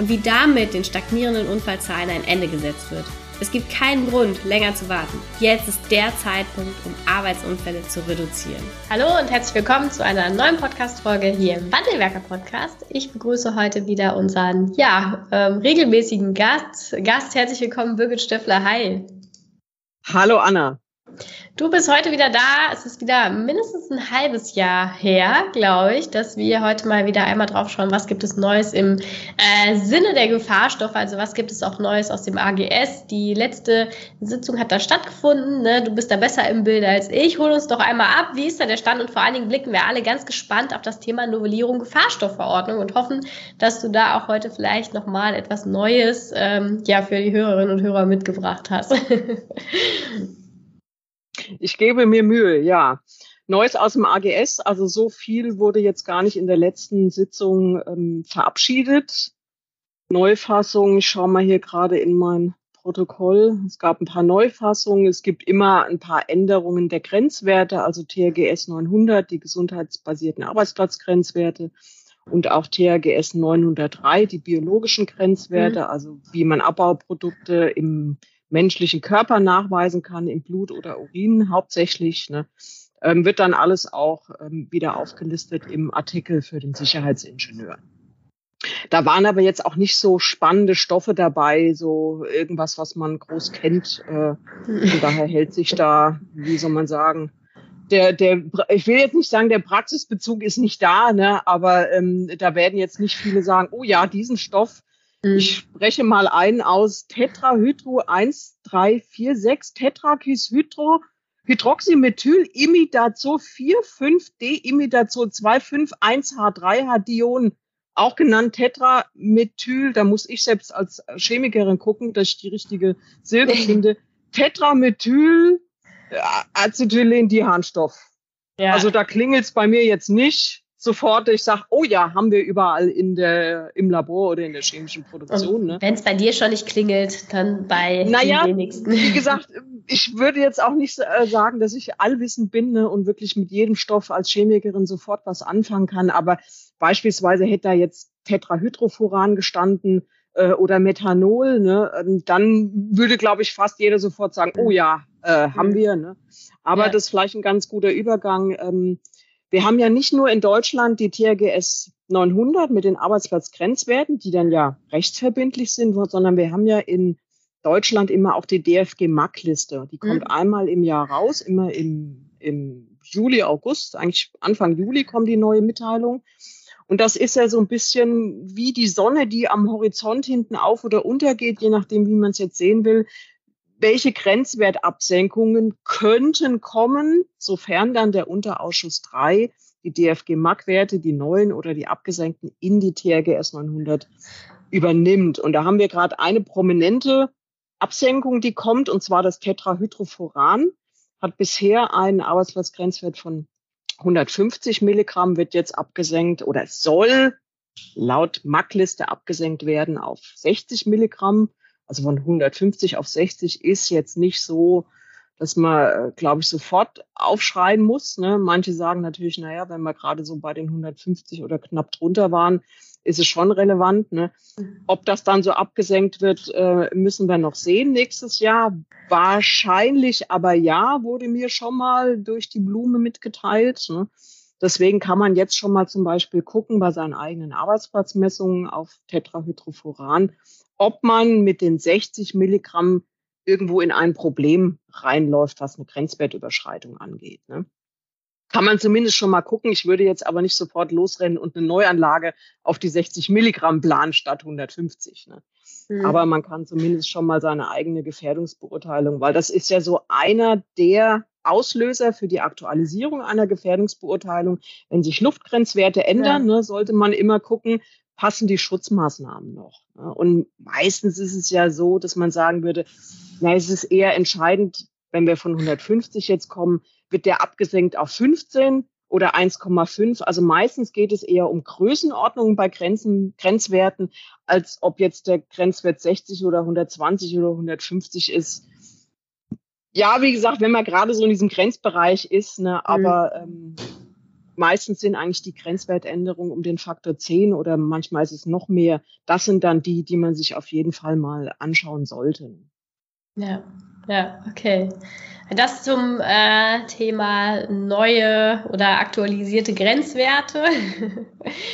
und wie damit den stagnierenden Unfallzahlen ein Ende gesetzt wird. Es gibt keinen Grund, länger zu warten. Jetzt ist der Zeitpunkt, um Arbeitsunfälle zu reduzieren. Hallo und herzlich willkommen zu einer neuen Podcast-Folge hier im Wandelwerker Podcast. Ich begrüße heute wieder unseren, ja, ähm, regelmäßigen Gast. Gast, herzlich willkommen, Birgit Stöffler. Hi. Hallo Anna. Du bist heute wieder da. Es ist wieder mindestens ein halbes Jahr her, glaube ich, dass wir heute mal wieder einmal drauf schauen, was gibt es Neues im äh, Sinne der Gefahrstoffe, also was gibt es auch Neues aus dem AGS. Die letzte Sitzung hat da stattgefunden. Ne? Du bist da besser im Bild als ich. Hol uns doch einmal ab, wie ist da der Stand? Und vor allen Dingen blicken wir alle ganz gespannt auf das Thema Novellierung Gefahrstoffverordnung und hoffen, dass du da auch heute vielleicht nochmal etwas Neues ähm, ja, für die Hörerinnen und Hörer mitgebracht hast. Ich gebe mir Mühe, ja. Neues aus dem AGS, also so viel wurde jetzt gar nicht in der letzten Sitzung ähm, verabschiedet. Neufassung, ich schaue mal hier gerade in mein Protokoll. Es gab ein paar Neufassungen. Es gibt immer ein paar Änderungen der Grenzwerte, also TRGS 900, die gesundheitsbasierten Arbeitsplatzgrenzwerte und auch TRGS 903, die biologischen Grenzwerte, mhm. also wie man Abbauprodukte im menschlichen Körper nachweisen kann, im Blut oder Urin hauptsächlich, ne, ähm, wird dann alles auch ähm, wieder aufgelistet im Artikel für den Sicherheitsingenieur. Da waren aber jetzt auch nicht so spannende Stoffe dabei, so irgendwas, was man groß kennt. Äh, von daher hält sich da, wie soll man sagen, der, der, ich will jetzt nicht sagen, der Praxisbezug ist nicht da, ne, aber ähm, da werden jetzt nicht viele sagen, oh ja, diesen Stoff. Ich spreche mal ein aus Tetrahydro 1346, Tetrakishydro, Hydroxymethyl, Imidazol 4,5D, Imidazol 2,5,1H3H-Dion, auch genannt Tetramethyl. Da muss ich selbst als Chemikerin gucken, dass ich die richtige Silbe finde. Tetramethyl, äh, Acetylendiharnstoff. Ja. Also da klingelt's bei mir jetzt nicht sofort ich sage, oh ja, haben wir überall in der, im Labor oder in der chemischen Produktion. Ne? Wenn es bei dir schon nicht klingelt, dann bei naja, den wenigsten. Wie gesagt, ich würde jetzt auch nicht äh, sagen, dass ich allwissend bin ne, und wirklich mit jedem Stoff als Chemikerin sofort was anfangen kann. Aber beispielsweise hätte da jetzt Tetrahydrofuran gestanden äh, oder Methanol, ne, ähm, dann würde, glaube ich, fast jeder sofort sagen, oh ja, äh, haben mhm. wir. Ne? Aber ja. das ist vielleicht ein ganz guter Übergang. Ähm, wir haben ja nicht nur in Deutschland die TRGS 900 mit den Arbeitsplatzgrenzwerten, die dann ja rechtsverbindlich sind, sondern wir haben ja in Deutschland immer auch die DFG MAC-Liste. Die kommt mhm. einmal im Jahr raus, immer im, im Juli, August, eigentlich Anfang Juli kommt die neue Mitteilung. Und das ist ja so ein bisschen wie die Sonne, die am Horizont hinten auf oder untergeht, je nachdem, wie man es jetzt sehen will welche Grenzwertabsenkungen könnten kommen, sofern dann der Unterausschuss 3 die DFG-MAC-Werte, die neuen oder die abgesenkten, in die TRGS 900 übernimmt. Und da haben wir gerade eine prominente Absenkung, die kommt, und zwar das Tetrahydrofuran, hat bisher einen Arbeitsplatzgrenzwert von 150 Milligramm, wird jetzt abgesenkt oder soll laut MAC-Liste abgesenkt werden auf 60 Milligramm also von 150 auf 60 ist jetzt nicht so, dass man, äh, glaube ich, sofort aufschreien muss. Ne? Manche sagen natürlich, naja, wenn wir gerade so bei den 150 oder knapp drunter waren, ist es schon relevant. Ne? Ob das dann so abgesenkt wird, äh, müssen wir noch sehen nächstes Jahr. Wahrscheinlich aber ja, wurde mir schon mal durch die Blume mitgeteilt. Ne? Deswegen kann man jetzt schon mal zum Beispiel gucken bei seinen eigenen Arbeitsplatzmessungen auf Tetrahydrofuran, ob man mit den 60 Milligramm irgendwo in ein Problem reinläuft, was eine Grenzwertüberschreitung angeht. Ne? Kann man zumindest schon mal gucken. Ich würde jetzt aber nicht sofort losrennen und eine Neuanlage auf die 60 Milligramm planen statt 150. Ne? Mhm. Aber man kann zumindest schon mal seine eigene Gefährdungsbeurteilung, weil das ist ja so einer der Auslöser für die Aktualisierung einer Gefährdungsbeurteilung. Wenn sich Luftgrenzwerte ändern, ja. ne, sollte man immer gucken, passen die Schutzmaßnahmen noch. Und meistens ist es ja so, dass man sagen würde, na, es ist eher entscheidend, wenn wir von 150 jetzt kommen, wird der abgesenkt auf 15 oder 1,5. Also meistens geht es eher um Größenordnungen bei Grenzen, Grenzwerten, als ob jetzt der Grenzwert 60 oder 120 oder 150 ist. Ja, wie gesagt, wenn man gerade so in diesem Grenzbereich ist, ne, mhm. aber ähm, meistens sind eigentlich die Grenzwertänderungen um den Faktor 10 oder manchmal ist es noch mehr. Das sind dann die, die man sich auf jeden Fall mal anschauen sollte. Ja, ja, okay. Das zum äh, Thema neue oder aktualisierte Grenzwerte.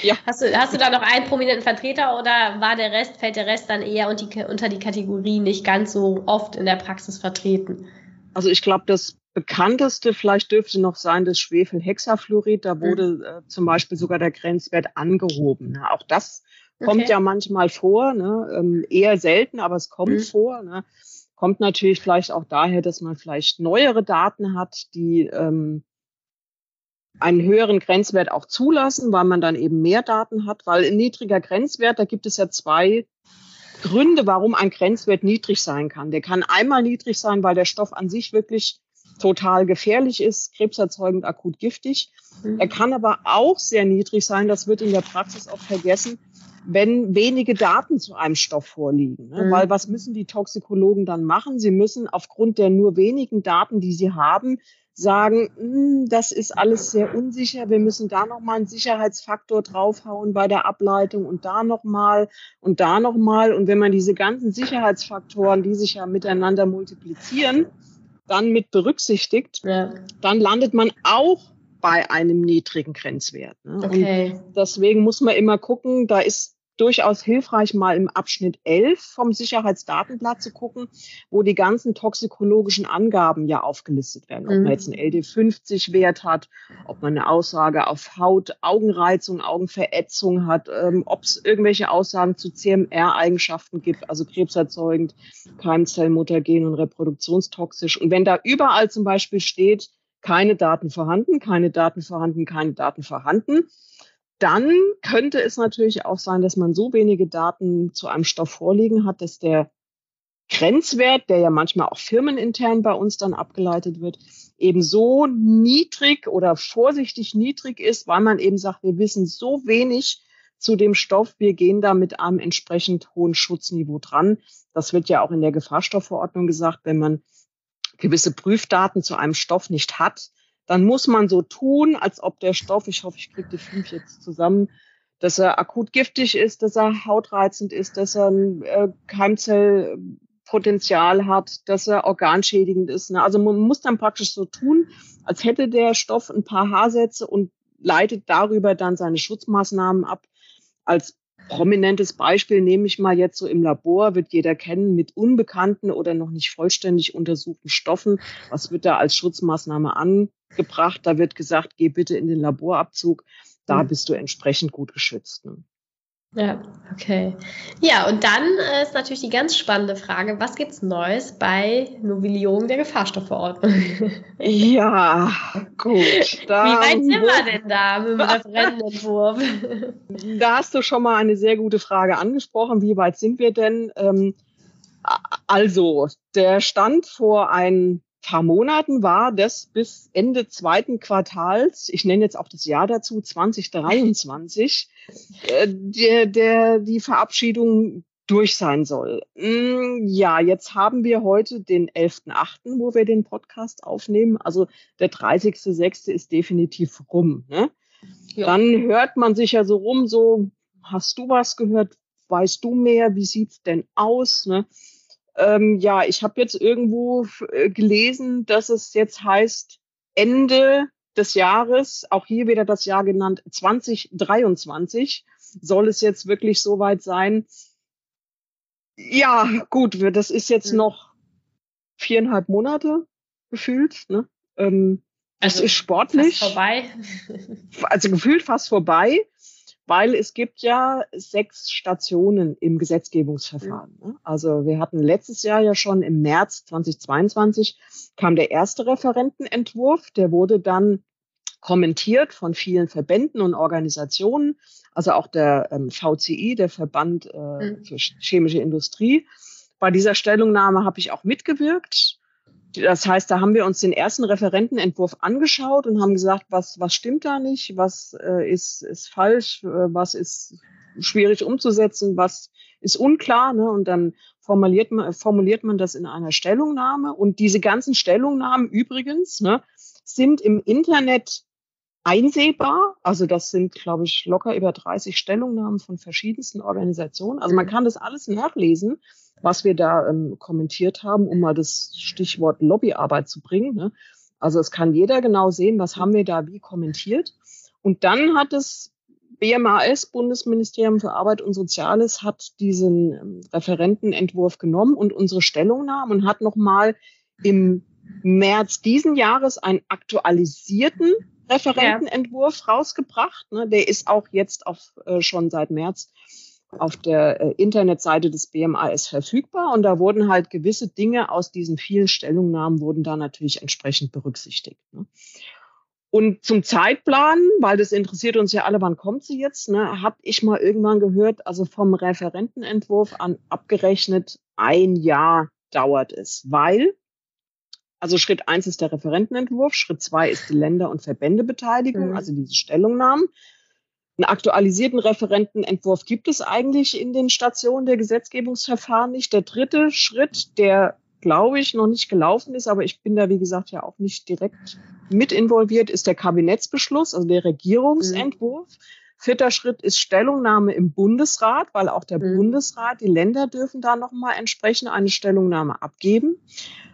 Ja. Hast du, hast du da noch einen prominenten Vertreter oder war der Rest, fällt der Rest dann eher unter die, unter die Kategorie nicht ganz so oft in der Praxis vertreten? Also ich glaube, das bekannteste vielleicht dürfte noch sein das Schwefelhexafluorid. Da wurde mhm. äh, zum Beispiel sogar der Grenzwert angehoben. Ne? Auch das okay. kommt ja manchmal vor, ne? ähm, eher selten, aber es kommt mhm. vor. Ne? Kommt natürlich vielleicht auch daher, dass man vielleicht neuere Daten hat, die ähm, einen höheren Grenzwert auch zulassen, weil man dann eben mehr Daten hat. Weil ein niedriger Grenzwert, da gibt es ja zwei Gründe, warum ein Grenzwert niedrig sein kann. Der kann einmal niedrig sein, weil der Stoff an sich wirklich total gefährlich ist, krebserzeugend, akut giftig. Mhm. Er kann aber auch sehr niedrig sein, das wird in der Praxis oft vergessen, wenn wenige Daten zu einem Stoff vorliegen. Ne? Mhm. Weil was müssen die Toxikologen dann machen? Sie müssen aufgrund der nur wenigen Daten, die sie haben, sagen, hm, das ist alles sehr unsicher. Wir müssen da nochmal einen Sicherheitsfaktor draufhauen bei der Ableitung und da nochmal und da nochmal. Und wenn man diese ganzen Sicherheitsfaktoren, die sich ja miteinander multiplizieren, dann mit berücksichtigt, ja. dann landet man auch bei einem niedrigen Grenzwert. Ne? Okay. Und deswegen muss man immer gucken, da ist durchaus hilfreich, mal im Abschnitt 11 vom Sicherheitsdatenblatt zu gucken, wo die ganzen toxikologischen Angaben ja aufgelistet werden. Ob man mhm. jetzt einen LD50-Wert hat, ob man eine Aussage auf Haut, Augenreizung, Augenverätzung hat, ähm, ob es irgendwelche Aussagen zu CMR-Eigenschaften gibt, also krebserzeugend, Keimzellmutagen und reproduktionstoxisch. Und wenn da überall zum Beispiel steht, keine Daten vorhanden, keine Daten vorhanden, keine Daten vorhanden, dann könnte es natürlich auch sein, dass man so wenige Daten zu einem Stoff vorliegen hat, dass der Grenzwert, der ja manchmal auch firmenintern bei uns dann abgeleitet wird, eben so niedrig oder vorsichtig niedrig ist, weil man eben sagt, wir wissen so wenig zu dem Stoff, wir gehen da mit einem entsprechend hohen Schutzniveau dran. Das wird ja auch in der Gefahrstoffverordnung gesagt, wenn man gewisse Prüfdaten zu einem Stoff nicht hat, dann muss man so tun, als ob der Stoff, ich hoffe, ich kriege die fünf jetzt zusammen, dass er akut giftig ist, dass er hautreizend ist, dass er ein äh, Keimzellpotenzial hat, dass er organschädigend ist. Ne? Also man muss dann praktisch so tun, als hätte der Stoff ein paar Haarsätze und leitet darüber dann seine Schutzmaßnahmen ab. Als prominentes Beispiel nehme ich mal jetzt so im Labor, wird jeder kennen, mit unbekannten oder noch nicht vollständig untersuchten Stoffen. Was wird da als Schutzmaßnahme angebracht? Da wird gesagt, geh bitte in den Laborabzug. Da mhm. bist du entsprechend gut geschützt. Ne? Ja, okay. Ja, und dann äh, ist natürlich die ganz spannende Frage, was gibt's Neues bei Novellierung der Gefahrstoffverordnung? Ja, gut. Wie weit sind wir denn da mit dem Referentenentwurf? Da hast du schon mal eine sehr gute Frage angesprochen. Wie weit sind wir denn? Ähm, also, der Stand vor ein paar Monaten war das bis Ende zweiten Quartals, ich nenne jetzt auch das Jahr dazu, 2023, äh, der, der, die Verabschiedung durch sein soll. Mm, ja, jetzt haben wir heute den 11.8., wo wir den Podcast aufnehmen. Also der 30.6. ist definitiv rum. Ne? Ja. Dann hört man sich ja so rum, so, hast du was gehört? Weißt du mehr? Wie sieht's denn aus? Ne? Ähm, ja, ich habe jetzt irgendwo äh, gelesen, dass es jetzt heißt, Ende des Jahres, auch hier wieder das Jahr genannt, 2023, soll es jetzt wirklich soweit sein. Ja, gut, das ist jetzt mhm. noch viereinhalb Monate gefühlt. Ne? Ähm, also ist sportlich. Fast vorbei. also gefühlt fast vorbei weil es gibt ja sechs Stationen im Gesetzgebungsverfahren. Mhm. Also wir hatten letztes Jahr ja schon im März 2022 kam der erste Referentenentwurf, der wurde dann kommentiert von vielen Verbänden und Organisationen, also auch der ähm, VCI, der Verband äh, mhm. für chemische Industrie. Bei dieser Stellungnahme habe ich auch mitgewirkt. Das heißt, da haben wir uns den ersten Referentenentwurf angeschaut und haben gesagt, was, was stimmt da nicht, was äh, ist, ist falsch, äh, was ist schwierig umzusetzen, was ist unklar. Ne? Und dann formuliert man, formuliert man das in einer Stellungnahme. Und diese ganzen Stellungnahmen übrigens ne, sind im Internet einsehbar. Also das sind, glaube ich, locker über 30 Stellungnahmen von verschiedensten Organisationen. Also man kann das alles nachlesen, was wir da ähm, kommentiert haben, um mal das Stichwort Lobbyarbeit zu bringen. Ne? Also es kann jeder genau sehen, was haben wir da wie kommentiert. Und dann hat es BMAS, Bundesministerium für Arbeit und Soziales, hat diesen ähm, Referentenentwurf genommen und unsere Stellungnahme und hat nochmal im März diesen Jahres einen aktualisierten Referentenentwurf ja. rausgebracht. Ne? Der ist auch jetzt auf, äh, schon seit März auf der äh, Internetseite des BMAS verfügbar und da wurden halt gewisse Dinge aus diesen vielen Stellungnahmen wurden da natürlich entsprechend berücksichtigt. Ne? Und zum Zeitplan, weil das interessiert uns ja alle, wann kommt sie jetzt, ne, habe ich mal irgendwann gehört, also vom Referentenentwurf an abgerechnet ein Jahr dauert es, weil, also Schritt eins ist der Referentenentwurf, Schritt zwei ist die Länder- und Verbändebeteiligung, mhm. also diese Stellungnahmen. Einen aktualisierten Referentenentwurf gibt es eigentlich in den Stationen der Gesetzgebungsverfahren nicht. Der dritte Schritt, der glaube ich, noch nicht gelaufen ist, aber ich bin da, wie gesagt, ja auch nicht direkt mit involviert, ist der Kabinettsbeschluss, also der Regierungsentwurf. Mhm. Vierter Schritt ist Stellungnahme im Bundesrat, weil auch der mhm. Bundesrat, die Länder dürfen da nochmal entsprechend eine Stellungnahme abgeben.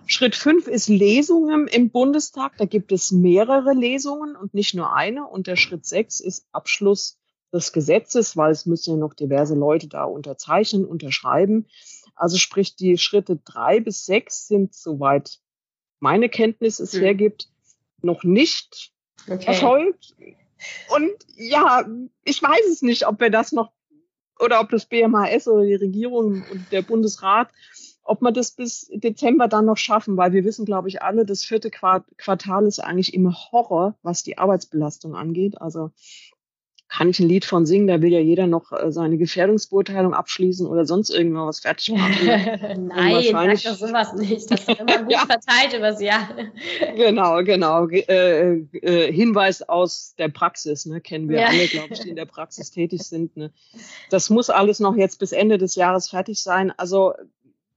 Schritt fünf ist Lesungen im Bundestag. Da gibt es mehrere Lesungen und nicht nur eine. Und der Schritt sechs ist Abschluss des Gesetzes, weil es müssen ja noch diverse Leute da unterzeichnen, unterschreiben. Also sprich, die Schritte drei bis sechs sind, soweit meine Kenntnis es hm. hergibt, noch nicht okay. erfolgt. Und ja, ich weiß es nicht, ob wir das noch oder ob das BMHS oder die Regierung und der Bundesrat, ob wir das bis Dezember dann noch schaffen, weil wir wissen, glaube ich, alle, das vierte Quartal ist eigentlich immer Horror, was die Arbeitsbelastung angeht. Also kann ich ein Lied von singen, da will ja jeder noch äh, seine Gefährdungsbeurteilung abschließen oder sonst irgendwas fertig machen. Nein, sag doch sowas nicht. Das ist immer gut ja. verteilt übers Jahr. genau, genau. Äh, äh, Hinweis aus der Praxis, ne? kennen wir ja. alle, glaube ich, die in der Praxis tätig sind. Ne? Das muss alles noch jetzt bis Ende des Jahres fertig sein. Also,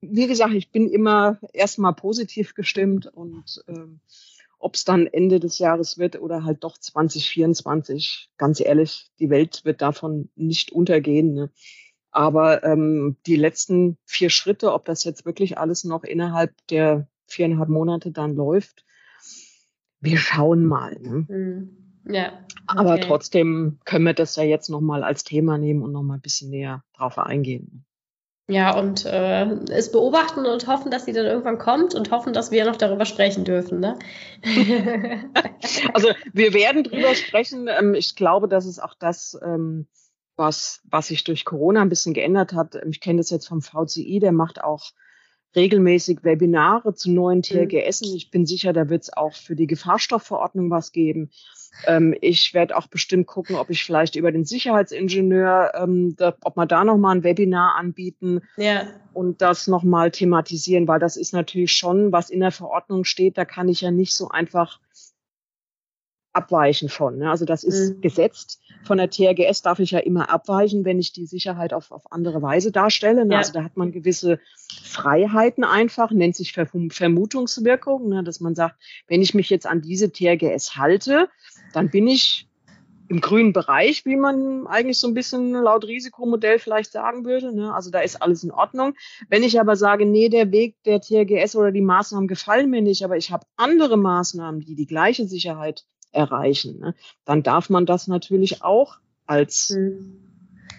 wie gesagt, ich bin immer erstmal positiv gestimmt und ähm, ob es dann Ende des Jahres wird oder halt doch 2024. Ganz ehrlich, die Welt wird davon nicht untergehen. Ne? Aber ähm, die letzten vier Schritte, ob das jetzt wirklich alles noch innerhalb der viereinhalb Monate dann läuft, wir schauen mal. Ne? Hm. Ja. Okay. Aber trotzdem können wir das ja jetzt nochmal als Thema nehmen und nochmal ein bisschen näher drauf eingehen. Ja, und äh, es beobachten und hoffen, dass sie dann irgendwann kommt und hoffen, dass wir noch darüber sprechen dürfen. Ne? also wir werden drüber sprechen. Ähm, ich glaube, dass es auch das, ähm, was, was sich durch Corona ein bisschen geändert hat. Ich kenne das jetzt vom VCI, der macht auch regelmäßig Webinare zu neuen. Mhm. Ich bin sicher, da wird es auch für die Gefahrstoffverordnung was geben. Ähm, ich werde auch bestimmt gucken, ob ich vielleicht über den Sicherheitsingenieur, ähm, da, ob wir da nochmal ein Webinar anbieten ja. und das nochmal thematisieren, weil das ist natürlich schon, was in der Verordnung steht, da kann ich ja nicht so einfach abweichen von. Ne? Also das ist mhm. gesetzt. Von der TRGS darf ich ja immer abweichen, wenn ich die Sicherheit auf, auf andere Weise darstelle. Ne? Ja. Also da hat man gewisse Freiheiten einfach, nennt sich Vermutungswirkung, ne? dass man sagt, wenn ich mich jetzt an diese TRGS halte, dann bin ich im grünen Bereich, wie man eigentlich so ein bisschen laut Risikomodell vielleicht sagen würde. Ne? Also da ist alles in Ordnung. Wenn ich aber sage, nee, der Weg der TRGS oder die Maßnahmen gefallen mir nicht, aber ich habe andere Maßnahmen, die die gleiche Sicherheit erreichen. Ne? Dann darf man das natürlich auch als mhm.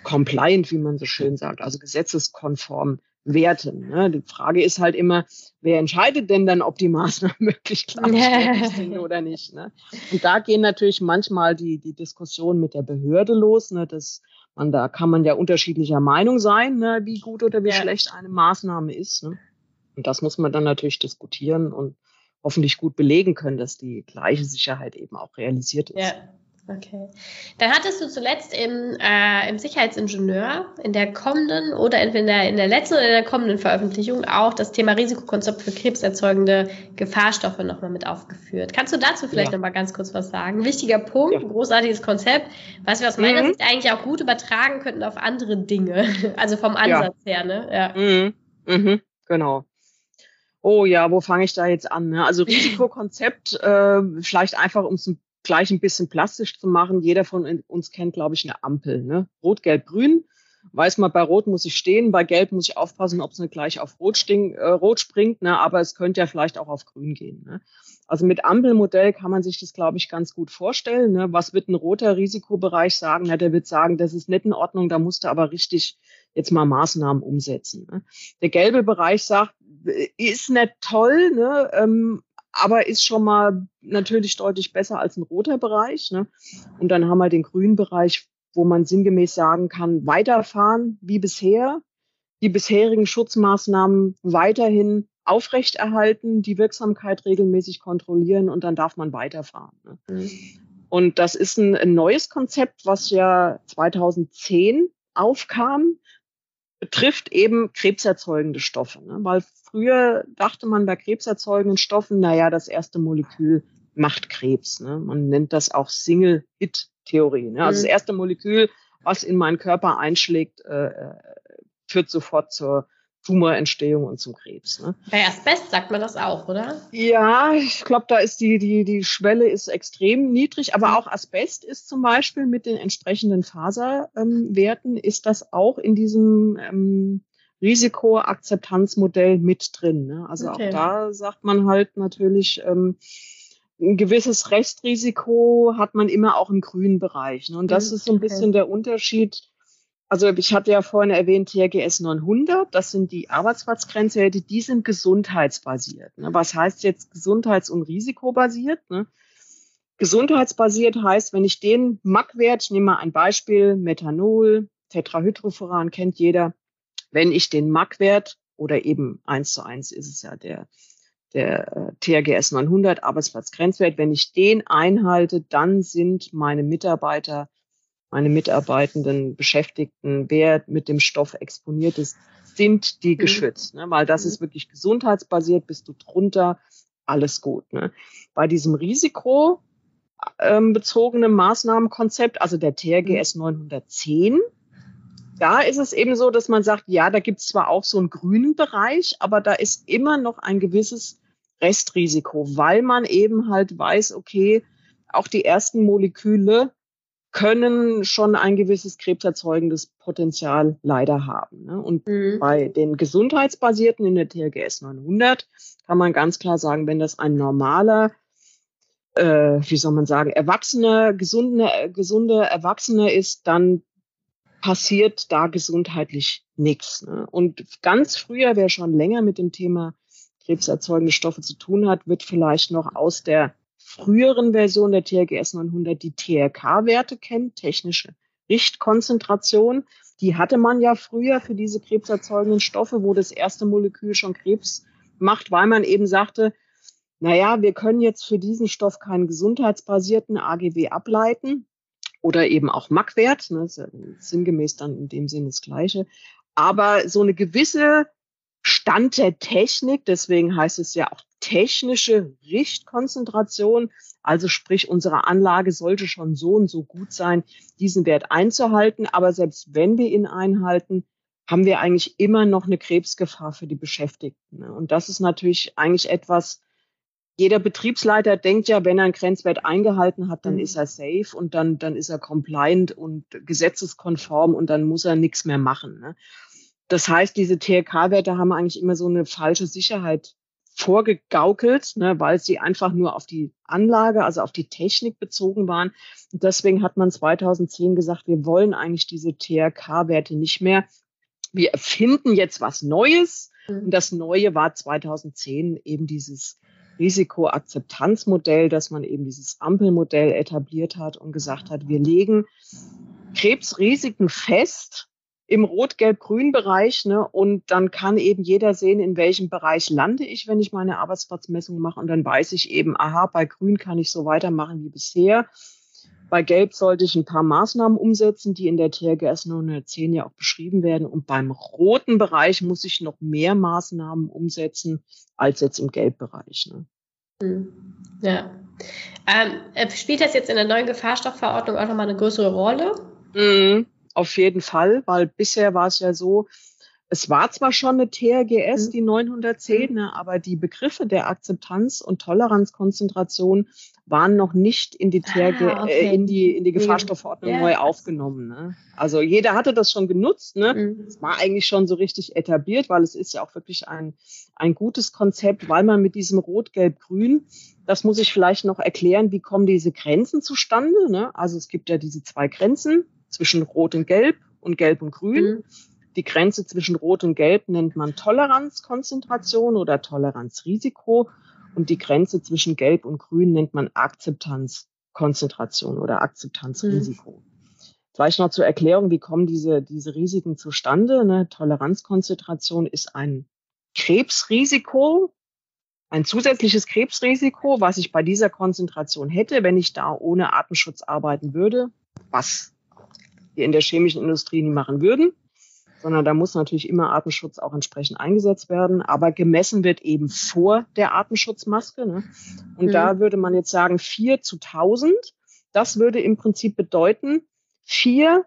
compliant, wie man so schön sagt, also gesetzeskonform werten. Ne? Die Frage ist halt immer, wer entscheidet denn dann, ob die Maßnahmen wirklich klar sind oder nicht? Ne? Und da gehen natürlich manchmal die, die Diskussionen mit der Behörde los. Ne? Das, man, da kann man ja unterschiedlicher Meinung sein, ne? wie gut oder wie ja. schlecht eine Maßnahme ist. Ne? Und das muss man dann natürlich diskutieren und hoffentlich gut belegen können, dass die gleiche Sicherheit eben auch realisiert ist. Ja. Okay. Dann hattest du zuletzt im, äh, im Sicherheitsingenieur in der kommenden oder entweder in der letzten oder in der kommenden Veröffentlichung auch das Thema Risikokonzept für krebserzeugende Gefahrstoffe nochmal mit aufgeführt. Kannst du dazu vielleicht ja. nochmal ganz kurz was sagen? Wichtiger Punkt, ja. großartiges Konzept, was wir aus meiner mhm. Sicht eigentlich auch gut übertragen könnten auf andere Dinge. Also vom Ansatz ja. her, ne? Ja. Mhm. Mhm. Genau. Oh ja, wo fange ich da jetzt an? Ne? Also Risikokonzept, äh, vielleicht einfach um es gleich ein bisschen plastisch zu machen. Jeder von uns kennt, glaube ich, eine Ampel. Ne? Rot, Gelb, Grün. Weiß man, bei Rot muss ich stehen, bei Gelb muss ich aufpassen, ob es nicht gleich auf Rot, sting, äh, Rot springt, ne? aber es könnte ja vielleicht auch auf Grün gehen. Ne? Also mit Ampelmodell kann man sich das, glaube ich, ganz gut vorstellen. Ne? Was wird ein roter Risikobereich sagen? Na, der wird sagen, das ist nicht in Ordnung, da musst du aber richtig jetzt mal Maßnahmen umsetzen. Ne? Der gelbe Bereich sagt, ist nicht toll, ne? ähm, aber ist schon mal natürlich deutlich besser als ein roter Bereich. Ne? Und dann haben wir den grünen Bereich, wo man sinngemäß sagen kann, weiterfahren wie bisher, die bisherigen Schutzmaßnahmen weiterhin aufrechterhalten, die Wirksamkeit regelmäßig kontrollieren und dann darf man weiterfahren. Ne? Mhm. Und das ist ein, ein neues Konzept, was ja 2010 aufkam betrifft eben krebserzeugende Stoffe. Ne? Weil früher dachte man bei krebserzeugenden Stoffen, naja, das erste Molekül macht Krebs. Ne? Man nennt das auch Single-Hit-Theorie. Ne? Also mhm. das erste Molekül, was in meinen Körper einschlägt, äh, äh führt sofort zur Tumorentstehung und zum Krebs. Ne? Bei Asbest sagt man das auch, oder? Ja, ich glaube, da ist die, die, die Schwelle ist extrem niedrig, aber auch Asbest ist zum Beispiel mit den entsprechenden Faserwerten, ähm, ist das auch in diesem ähm, Risikoakzeptanzmodell mit drin. Ne? Also okay. auch da sagt man halt natürlich, ähm, ein gewisses Restrisiko hat man immer auch im grünen Bereich. Ne? Und das mhm, ist so ein bisschen der Unterschied also ich hatte ja vorhin erwähnt, TRGS 900, das sind die Arbeitsplatzgrenzwerte, die sind gesundheitsbasiert. Ne? Was heißt jetzt gesundheits- und risikobasiert? Ne? Gesundheitsbasiert heißt, wenn ich den MAC-Wert, ich nehme mal ein Beispiel, Methanol, Tetrahydrofuran kennt jeder, wenn ich den MAC-Wert oder eben eins zu eins ist es ja der, der äh, TRGS 900 Arbeitsplatzgrenzwert, wenn ich den einhalte, dann sind meine Mitarbeiter meine Mitarbeitenden, Beschäftigten, wer mit dem Stoff exponiert ist, sind die mhm. geschützt. Ne? Weil das mhm. ist wirklich gesundheitsbasiert, bist du drunter, alles gut. Ne? Bei diesem Risiko ähm, Maßnahmenkonzept, also der TRGS 910, mhm. da ist es eben so, dass man sagt, ja, da gibt es zwar auch so einen grünen Bereich, aber da ist immer noch ein gewisses Restrisiko, weil man eben halt weiß, okay, auch die ersten Moleküle können schon ein gewisses krebserzeugendes Potenzial leider haben. Ne? Und mhm. bei den gesundheitsbasierten in der TRGS 900 kann man ganz klar sagen, wenn das ein normaler, äh, wie soll man sagen, erwachsener, gesunder, gesunder Erwachsener ist, dann passiert da gesundheitlich nichts. Ne? Und ganz früher, wer schon länger mit dem Thema krebserzeugende Stoffe zu tun hat, wird vielleicht noch aus der früheren Version der TRGS 900 die TRK-Werte kennt, technische Richtkonzentration. Die hatte man ja früher für diese krebserzeugenden Stoffe, wo das erste Molekül schon Krebs macht, weil man eben sagte, naja, wir können jetzt für diesen Stoff keinen gesundheitsbasierten AGB ableiten oder eben auch MAC-Wert, ne, ja sinngemäß dann in dem Sinne das Gleiche. Aber so eine gewisse Stand der Technik, deswegen heißt es ja auch technische Richtkonzentration, also sprich unsere Anlage sollte schon so und so gut sein, diesen Wert einzuhalten, aber selbst wenn wir ihn einhalten, haben wir eigentlich immer noch eine Krebsgefahr für die Beschäftigten. Und das ist natürlich eigentlich etwas, jeder Betriebsleiter denkt ja, wenn er einen Grenzwert eingehalten hat, dann mhm. ist er safe und dann, dann ist er compliant und gesetzeskonform und dann muss er nichts mehr machen. Ne? Das heißt, diese TRK-Werte haben eigentlich immer so eine falsche Sicherheit vorgegaukelt, ne, weil sie einfach nur auf die Anlage, also auf die Technik bezogen waren. Und deswegen hat man 2010 gesagt, wir wollen eigentlich diese TRK-Werte nicht mehr. Wir erfinden jetzt was Neues. Mhm. Und das Neue war 2010 eben dieses Risikoakzeptanzmodell, dass man eben dieses Ampelmodell etabliert hat und gesagt hat, wir legen Krebsrisiken fest im Rot-Gelb-Grün-Bereich. Ne? Und dann kann eben jeder sehen, in welchem Bereich lande ich, wenn ich meine Arbeitsplatzmessung mache. Und dann weiß ich eben, aha, bei Grün kann ich so weitermachen wie bisher. Bei Gelb sollte ich ein paar Maßnahmen umsetzen, die in der TRGS 910 ja auch beschrieben werden. Und beim roten Bereich muss ich noch mehr Maßnahmen umsetzen als jetzt im Gelbbereich. Ne? Hm. Ja. Ähm, äh, spielt das jetzt in der neuen Gefahrstoffverordnung auch nochmal eine größere Rolle? Mhm, auf jeden Fall, weil bisher war es ja so, es war zwar schon eine TRGS, mhm. die 910, ne, aber die Begriffe der Akzeptanz und Toleranzkonzentration waren noch nicht in die TRG, ah, okay. äh, in die in die Gefahrstoffverordnung ja. neu aufgenommen. Ne? Also jeder hatte das schon genutzt. Ne? Mhm. Es war eigentlich schon so richtig etabliert, weil es ist ja auch wirklich ein ein gutes Konzept, weil man mit diesem Rot-Gelb-Grün, das muss ich vielleicht noch erklären, wie kommen diese Grenzen zustande? Ne? Also es gibt ja diese zwei Grenzen zwischen Rot und Gelb und Gelb und Grün. Mhm. Die Grenze zwischen Rot und Gelb nennt man Toleranzkonzentration oder Toleranzrisiko und die Grenze zwischen Gelb und Grün nennt man Akzeptanzkonzentration oder Akzeptanzrisiko. Mhm. Vielleicht noch zur Erklärung, wie kommen diese, diese Risiken zustande? Ne? Toleranzkonzentration ist ein Krebsrisiko, ein zusätzliches Krebsrisiko, was ich bei dieser Konzentration hätte, wenn ich da ohne Atemschutz arbeiten würde, was wir in der chemischen Industrie nie machen würden sondern da muss natürlich immer Artenschutz auch entsprechend eingesetzt werden. Aber gemessen wird eben vor der Artenschutzmaske. Ne? Und mhm. da würde man jetzt sagen, vier zu tausend. Das würde im Prinzip bedeuten, vier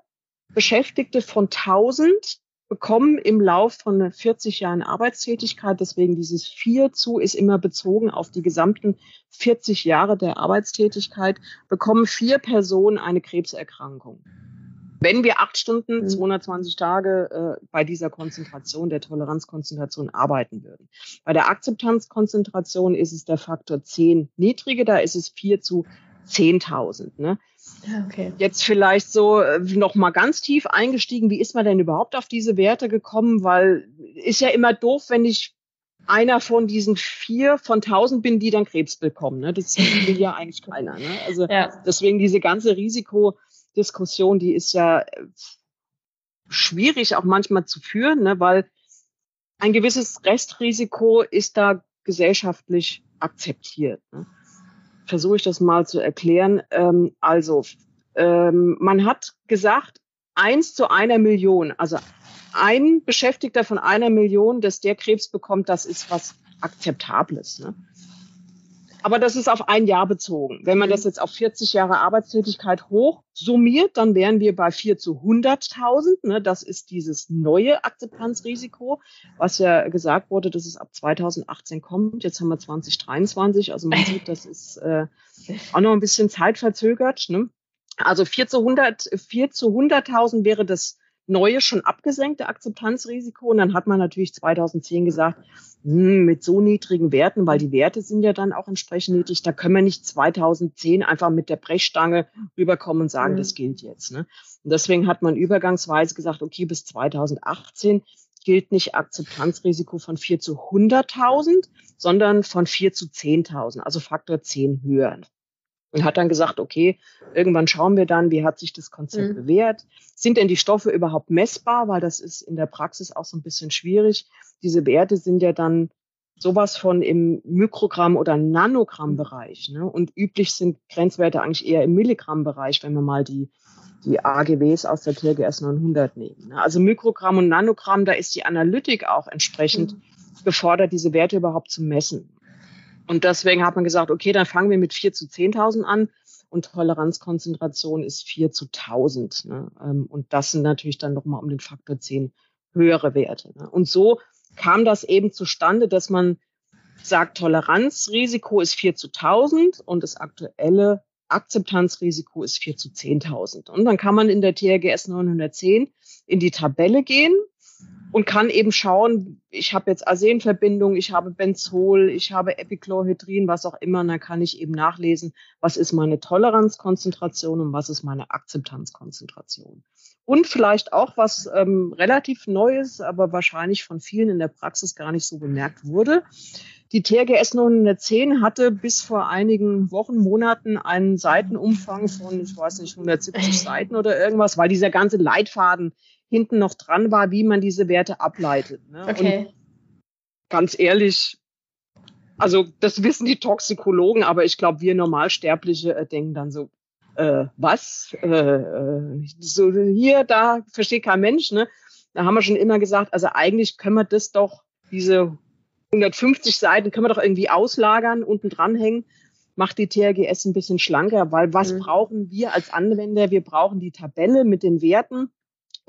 Beschäftigte von tausend bekommen im Lauf von 40 Jahren Arbeitstätigkeit, deswegen dieses vier zu ist immer bezogen auf die gesamten 40 Jahre der Arbeitstätigkeit, bekommen vier Personen eine Krebserkrankung wenn wir acht Stunden, 220 mhm. Tage äh, bei dieser Konzentration, der Toleranzkonzentration arbeiten würden. Bei der Akzeptanzkonzentration ist es der Faktor 10 niedrige, da ist es 4 zu 10.000. Ne? Okay. Jetzt vielleicht so äh, noch mal ganz tief eingestiegen, wie ist man denn überhaupt auf diese Werte gekommen? Weil ist ja immer doof, wenn ich einer von diesen vier von tausend bin, die dann Krebs bekommen. Ne? Das will ja eigentlich keiner. Ne? Also ja. deswegen diese ganze Risiko Diskussion, die ist ja äh, schwierig auch manchmal zu führen, ne, weil ein gewisses Restrisiko ist da gesellschaftlich akzeptiert. Ne. Versuche ich das mal zu erklären. Ähm, also, ähm, man hat gesagt, eins zu einer Million, also ein Beschäftigter von einer Million, dass der Krebs bekommt, das ist was Akzeptables. Ne? Aber das ist auf ein Jahr bezogen. Wenn man das jetzt auf 40 Jahre Arbeitstätigkeit hoch summiert, dann wären wir bei 4 zu 100.000. Ne? Das ist dieses neue Akzeptanzrisiko, was ja gesagt wurde, dass es ab 2018 kommt. Jetzt haben wir 2023. Also man sieht, das ist äh, auch noch ein bisschen zeitverzögert. Ne? Also 4 zu 100, 4 zu 100.000 wäre das neue, schon abgesenkte Akzeptanzrisiko. Und dann hat man natürlich 2010 gesagt, hm, mit so niedrigen Werten, weil die Werte sind ja dann auch entsprechend niedrig, da können wir nicht 2010 einfach mit der Brechstange rüberkommen und sagen, mhm. das gilt jetzt. Ne? Und deswegen hat man übergangsweise gesagt, okay, bis 2018 gilt nicht Akzeptanzrisiko von 4 zu 100.000, sondern von 4 zu 10.000, also Faktor 10 höher und hat dann gesagt, okay, irgendwann schauen wir dann, wie hat sich das Konzept mhm. bewährt? Sind denn die Stoffe überhaupt messbar? Weil das ist in der Praxis auch so ein bisschen schwierig. Diese Werte sind ja dann sowas von im Mikrogramm- oder Nanogramm-Bereich. Ne? Und üblich sind Grenzwerte eigentlich eher im Milligramm-Bereich, wenn wir mal die, die AGWs aus der TRGS 900 nehmen. Ne? Also Mikrogramm und Nanogramm, da ist die Analytik auch entsprechend mhm. gefordert, diese Werte überhaupt zu messen. Und deswegen hat man gesagt, okay, dann fangen wir mit 4 zu 10.000 an und Toleranzkonzentration ist 4 zu 1000. Ne? Ähm, und das sind natürlich dann nochmal um den Faktor 10 höhere Werte. Ne? Und so kam das eben zustande, dass man sagt, Toleranzrisiko ist 4 zu 1000 und das aktuelle Akzeptanzrisiko ist 4 zu 10.000. Und dann kann man in der TRGS 910 in die Tabelle gehen und kann eben schauen, ich habe jetzt Arsenverbindung, ich habe Benzol, ich habe Epichlorhydrin, was auch immer, und dann kann ich eben nachlesen, was ist meine Toleranzkonzentration und was ist meine Akzeptanzkonzentration. Und vielleicht auch was ähm, relativ Neues, aber wahrscheinlich von vielen in der Praxis gar nicht so bemerkt wurde. Die TRGS 910 hatte bis vor einigen Wochen, Monaten einen Seitenumfang von, ich weiß nicht, 170 Seiten oder irgendwas, weil dieser ganze Leitfaden hinten noch dran war, wie man diese Werte ableitet. Ne? Okay. Und ganz ehrlich, also das wissen die Toxikologen, aber ich glaube, wir Normalsterbliche äh, denken dann so, äh, was? Äh, äh, so hier, da versteht kein Mensch. Ne? Da haben wir schon immer gesagt, also eigentlich können wir das doch, diese 150 Seiten, können wir doch irgendwie auslagern, unten dranhängen macht die TRGS ein bisschen schlanker, weil was mhm. brauchen wir als Anwender? Wir brauchen die Tabelle mit den Werten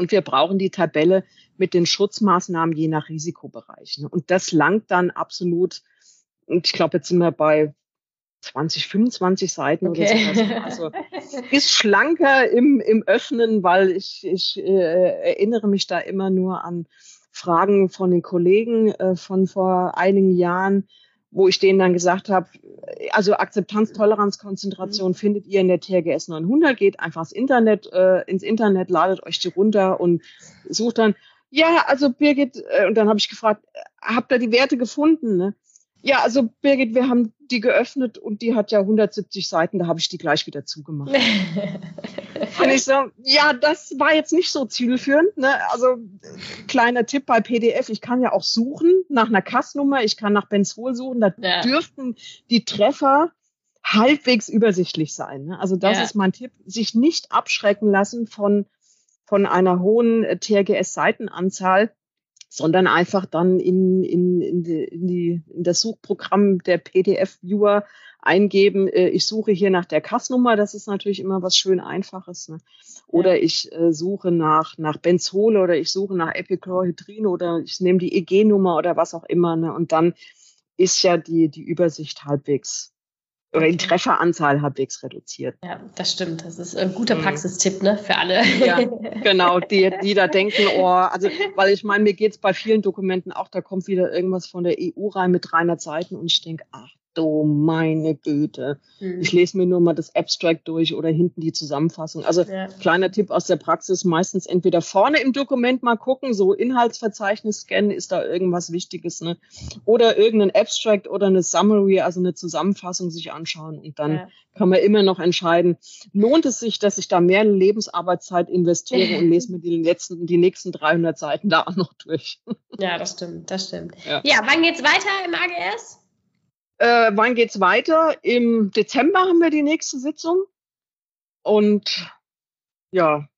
und wir brauchen die Tabelle mit den Schutzmaßnahmen je nach Risikobereich. Ne? Und das langt dann absolut. Und ich glaube, jetzt sind wir bei 20, 25 Seiten okay. oder so. Also ist schlanker im, im Öffnen, weil ich, ich äh, erinnere mich da immer nur an Fragen von den Kollegen äh, von vor einigen Jahren, wo ich denen dann gesagt habe, also Akzeptanz, Toleranz, Konzentration mhm. findet ihr in der TRGS 900, geht einfach ins Internet, äh, ins Internet, ladet euch die runter und sucht dann, ja, also Birgit, äh, und dann habe ich gefragt, habt ihr die Werte gefunden? Ne? Ja, also Birgit, wir haben die geöffnet und die hat ja 170 Seiten, da habe ich die gleich wieder zugemacht. und ich so, ja, das war jetzt nicht so zielführend. Ne? Also kleiner Tipp bei PDF, ich kann ja auch suchen nach einer Kassnummer, ich kann nach Benzol suchen, da ja. dürften die Treffer halbwegs übersichtlich sein. Ne? Also das ja. ist mein Tipp, sich nicht abschrecken lassen von, von einer hohen TRGS-Seitenanzahl sondern einfach dann in, in, in, die, in, die, in das Suchprogramm der PDF-Viewer eingeben, äh, ich suche hier nach der Kassnummer, das ist natürlich immer was schön Einfaches. Ne? Oder ja. ich äh, suche nach, nach Benzole oder ich suche nach Epichlorhydrin oder ich nehme die EG-Nummer oder was auch immer. Ne? Und dann ist ja die, die Übersicht halbwegs oder die Trefferanzahl halbwegs reduziert. Ja, das stimmt. Das ist ein guter mhm. Praxistipp, ne, für alle. Ja, genau, die, die da denken, oh, also, weil ich meine, mir geht's bei vielen Dokumenten auch, da kommt wieder irgendwas von der EU rein mit 300 Seiten und ich denke, ach du meine Güte. Mhm. Ich lese mir nur mal das Abstract durch oder hinten die Zusammenfassung. Also ja. kleiner Tipp aus der Praxis, meistens entweder vorne im Dokument mal gucken, so Inhaltsverzeichnis scannen, ist da irgendwas Wichtiges, ne? Oder irgendein Abstract oder eine Summary, also eine Zusammenfassung sich anschauen und dann ja. kann man immer noch entscheiden, lohnt es sich, dass ich da mehr Lebensarbeitszeit investiere und lese mir die letzten, die nächsten 300 Seiten da auch noch durch. Ja, das stimmt, das stimmt. Ja, ja wann geht's weiter im AGS? Äh, wann geht's weiter? Im Dezember haben wir die nächste Sitzung. Und ja,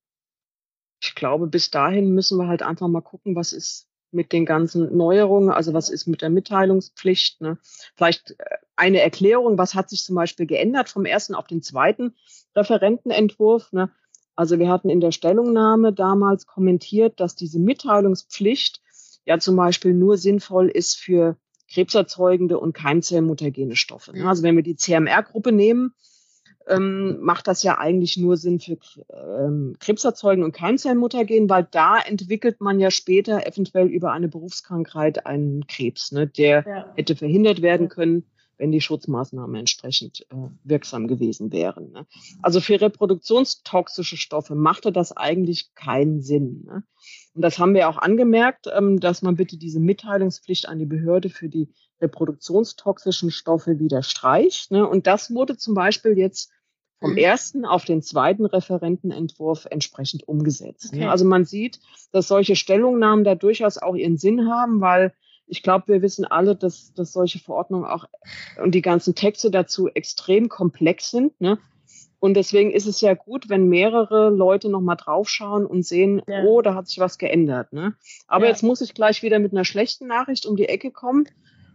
ich glaube, bis dahin müssen wir halt einfach mal gucken, was ist mit den ganzen Neuerungen, also was ist mit der Mitteilungspflicht. Ne? Vielleicht äh, eine Erklärung, was hat sich zum Beispiel geändert vom ersten auf den zweiten Referentenentwurf. Ne? Also wir hatten in der Stellungnahme damals kommentiert, dass diese Mitteilungspflicht ja zum Beispiel nur sinnvoll ist für krebserzeugende und keimzellmutagene Stoffe. Mhm. Also wenn wir die CMR-Gruppe nehmen, ähm, macht das ja eigentlich nur Sinn für ähm, krebserzeugende und keimzellmutagen, weil da entwickelt man ja später eventuell über eine Berufskrankheit einen Krebs, ne, der ja. hätte verhindert werden können, wenn die Schutzmaßnahmen entsprechend äh, wirksam gewesen wären. Ne? Also für reproduktionstoxische Stoffe machte das eigentlich keinen Sinn. Ne? Und das haben wir auch angemerkt, ähm, dass man bitte diese Mitteilungspflicht an die Behörde für die reproduktionstoxischen Stoffe wieder streicht. Ne? Und das wurde zum Beispiel jetzt vom mhm. ersten auf den zweiten Referentenentwurf entsprechend umgesetzt. Ne? Okay. Also man sieht, dass solche Stellungnahmen da durchaus auch ihren Sinn haben, weil ich glaube, wir wissen alle, dass, dass solche Verordnungen auch und die ganzen Texte dazu extrem komplex sind. Ne? Und deswegen ist es ja gut, wenn mehrere Leute nochmal draufschauen und sehen, ja. oh, da hat sich was geändert. Ne? Aber ja. jetzt muss ich gleich wieder mit einer schlechten Nachricht um die Ecke kommen.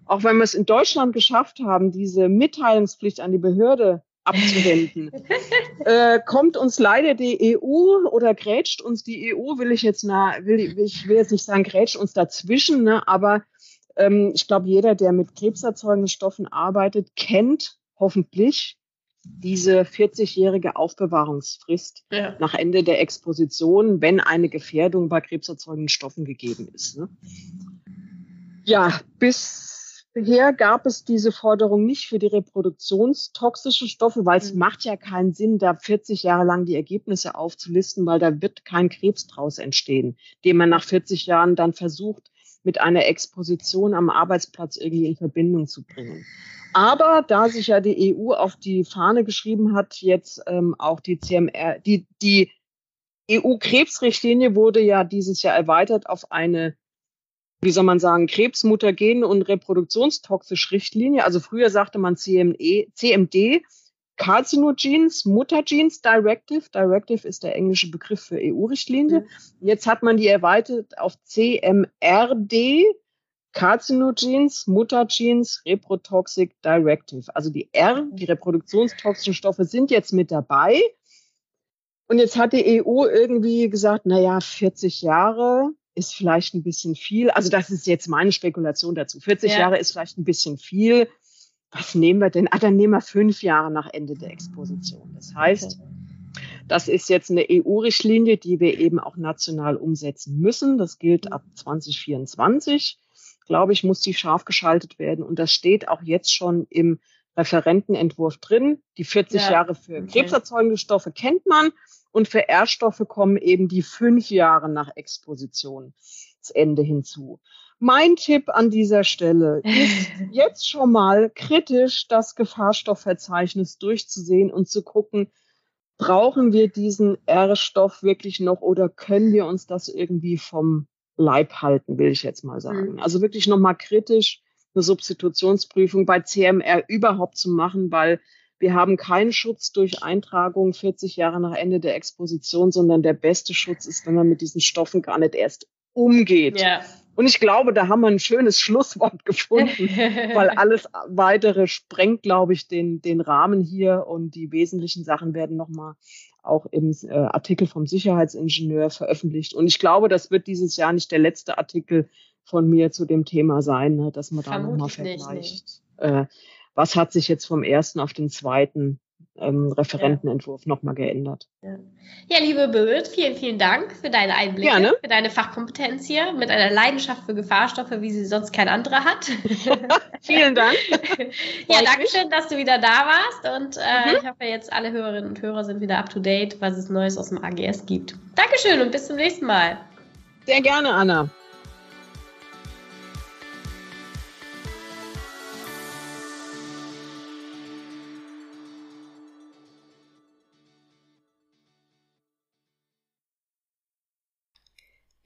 Auch wenn wir es in Deutschland geschafft haben, diese Mitteilungspflicht an die Behörde abzuwenden, äh, kommt uns leider die EU oder grätscht uns die EU, will ich jetzt na, will ich will jetzt nicht sagen, grätscht uns dazwischen, ne, aber ähm, ich glaube, jeder, der mit krebserzeugenden Stoffen arbeitet, kennt hoffentlich diese 40-jährige Aufbewahrungsfrist ja. nach Ende der Exposition, wenn eine Gefährdung bei krebserzeugenden Stoffen gegeben ist. Ne? Ja, bisher gab es diese Forderung nicht für die reproduktionstoxischen Stoffe, weil es mhm. macht ja keinen Sinn, da 40 Jahre lang die Ergebnisse aufzulisten, weil da wird kein Krebs draus entstehen, den man nach 40 Jahren dann versucht, mit einer Exposition am Arbeitsplatz irgendwie in Verbindung zu bringen. Aber da sich ja die EU auf die Fahne geschrieben hat, jetzt ähm, auch die CMR, die, die EU-Krebsrichtlinie wurde ja dieses Jahr erweitert auf eine, wie soll man sagen, Krebsmutagen- und reproduktionstoxisch Richtlinie. Also früher sagte man CME, CMD, Carcinogens, Mutagens Directive. Directive ist der englische Begriff für EU-Richtlinie. Mhm. Jetzt hat man die erweitert auf CMRD, Carcinogens, Mutagens, Reprotoxic Directive. Also die R, die reproduktionstoxischen Stoffe sind jetzt mit dabei. Und jetzt hat die EU irgendwie gesagt, na ja, 40 Jahre ist vielleicht ein bisschen viel. Also das ist jetzt meine Spekulation dazu. 40 ja. Jahre ist vielleicht ein bisschen viel was nehmen wir denn? Ah, dann nehmen wir fünf Jahre nach Ende der Exposition. Das heißt, das ist jetzt eine EU-Richtlinie, die wir eben auch national umsetzen müssen. Das gilt ab 2024. Glaube ich, muss die scharf geschaltet werden. Und das steht auch jetzt schon im Referentenentwurf drin. Die 40 ja. Jahre für krebserzeugende Stoffe kennt man. Und für R-Stoffe kommen eben die fünf Jahre nach Expositionsende hinzu. Mein Tipp an dieser Stelle ist jetzt schon mal kritisch das Gefahrstoffverzeichnis durchzusehen und zu gucken, brauchen wir diesen R-Stoff wirklich noch oder können wir uns das irgendwie vom Leib halten, will ich jetzt mal sagen. Mhm. Also wirklich nochmal kritisch eine Substitutionsprüfung bei CMR überhaupt zu machen, weil wir haben keinen Schutz durch Eintragung 40 Jahre nach Ende der Exposition, sondern der beste Schutz ist, wenn man mit diesen Stoffen gar nicht erst umgeht. Ja. Und ich glaube, da haben wir ein schönes Schlusswort gefunden, weil alles weitere sprengt, glaube ich, den, den Rahmen hier und die wesentlichen Sachen werden nochmal auch im äh, Artikel vom Sicherheitsingenieur veröffentlicht. Und ich glaube, das wird dieses Jahr nicht der letzte Artikel von mir zu dem Thema sein, ne, dass man da nochmal vergleicht. Nicht, nee. äh, was hat sich jetzt vom ersten auf den zweiten ähm, Referentenentwurf ja. nochmal geändert. Ja. ja, liebe Birgit, vielen, vielen Dank für deine Einblicke, Gerne. für deine Fachkompetenz hier, mit einer Leidenschaft für Gefahrstoffe, wie sie sonst kein anderer hat. vielen Dank. ja, danke schön, dass du wieder da warst und äh, mhm. ich hoffe, jetzt alle Hörerinnen und Hörer sind wieder up to date, was es Neues aus dem AGS gibt. Dankeschön und bis zum nächsten Mal. Sehr gerne, Anna.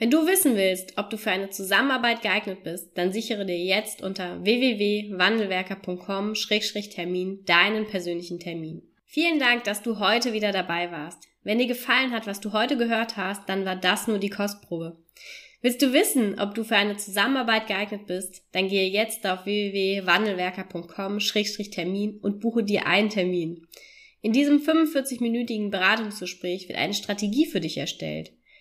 Wenn du wissen willst, ob du für eine Zusammenarbeit geeignet bist, dann sichere dir jetzt unter www.wandelwerker.com-termin deinen persönlichen Termin. Vielen Dank, dass du heute wieder dabei warst. Wenn dir gefallen hat, was du heute gehört hast, dann war das nur die Kostprobe. Willst du wissen, ob du für eine Zusammenarbeit geeignet bist, dann gehe jetzt auf www.wandelwerker.com-termin und buche dir einen Termin. In diesem 45-minütigen Beratungsgespräch wird eine Strategie für dich erstellt.